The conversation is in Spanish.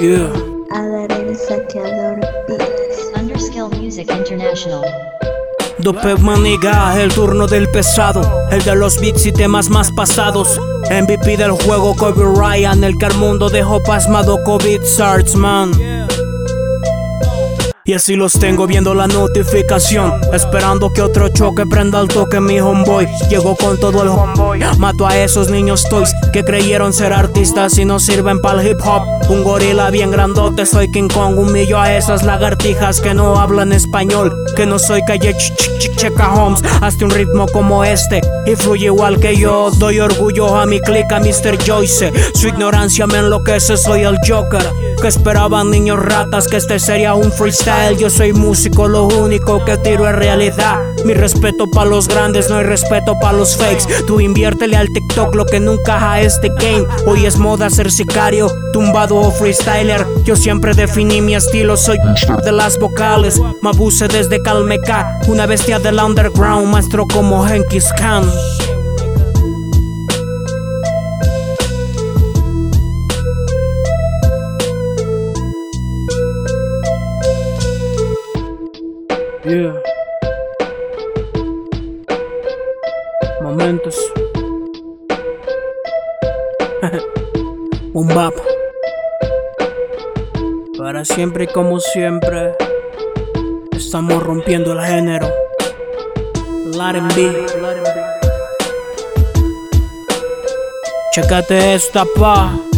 Yeah. Adar el saqueador Beats. Underskill Music International. Dope Maniga, el turno del pesado, el de los beats y temas más pasados. MVP del juego Kobe Ryan, el que al mundo dejó pasmado COVID Sarts, man. Y así los tengo viendo la notificación Esperando que otro choque prenda el toque mi homeboy. Llegó con todo el homeboy. Mato a esos niños toys que creyeron ser artistas y no sirven para el hip hop. Un gorila bien grandote, soy King Kong. Humillo a esas lagartijas que no hablan español Que no soy calle ch ch ch checa Holmes. Hazte un ritmo como este y fluye igual que yo. Doy orgullo a mi clica Mr. Joyce. Su ignorancia me enloquece, soy el Joker Que esperaban niños ratas que este sería un freestyle yo soy músico, lo único que tiro es realidad. Mi respeto para los grandes, no hay respeto para los fakes. Tú inviértele al TikTok lo que nunca a este game. Hoy es moda ser sicario, tumbado o freestyler. Yo siempre definí mi estilo, soy de las vocales. Mabuse desde Calmeca, una bestia del underground, maestro como Henkis Khan. Yeah. Momentos. Un bap. Para siempre y como siempre. Estamos rompiendo el género. Let him be. Chécate esta pa.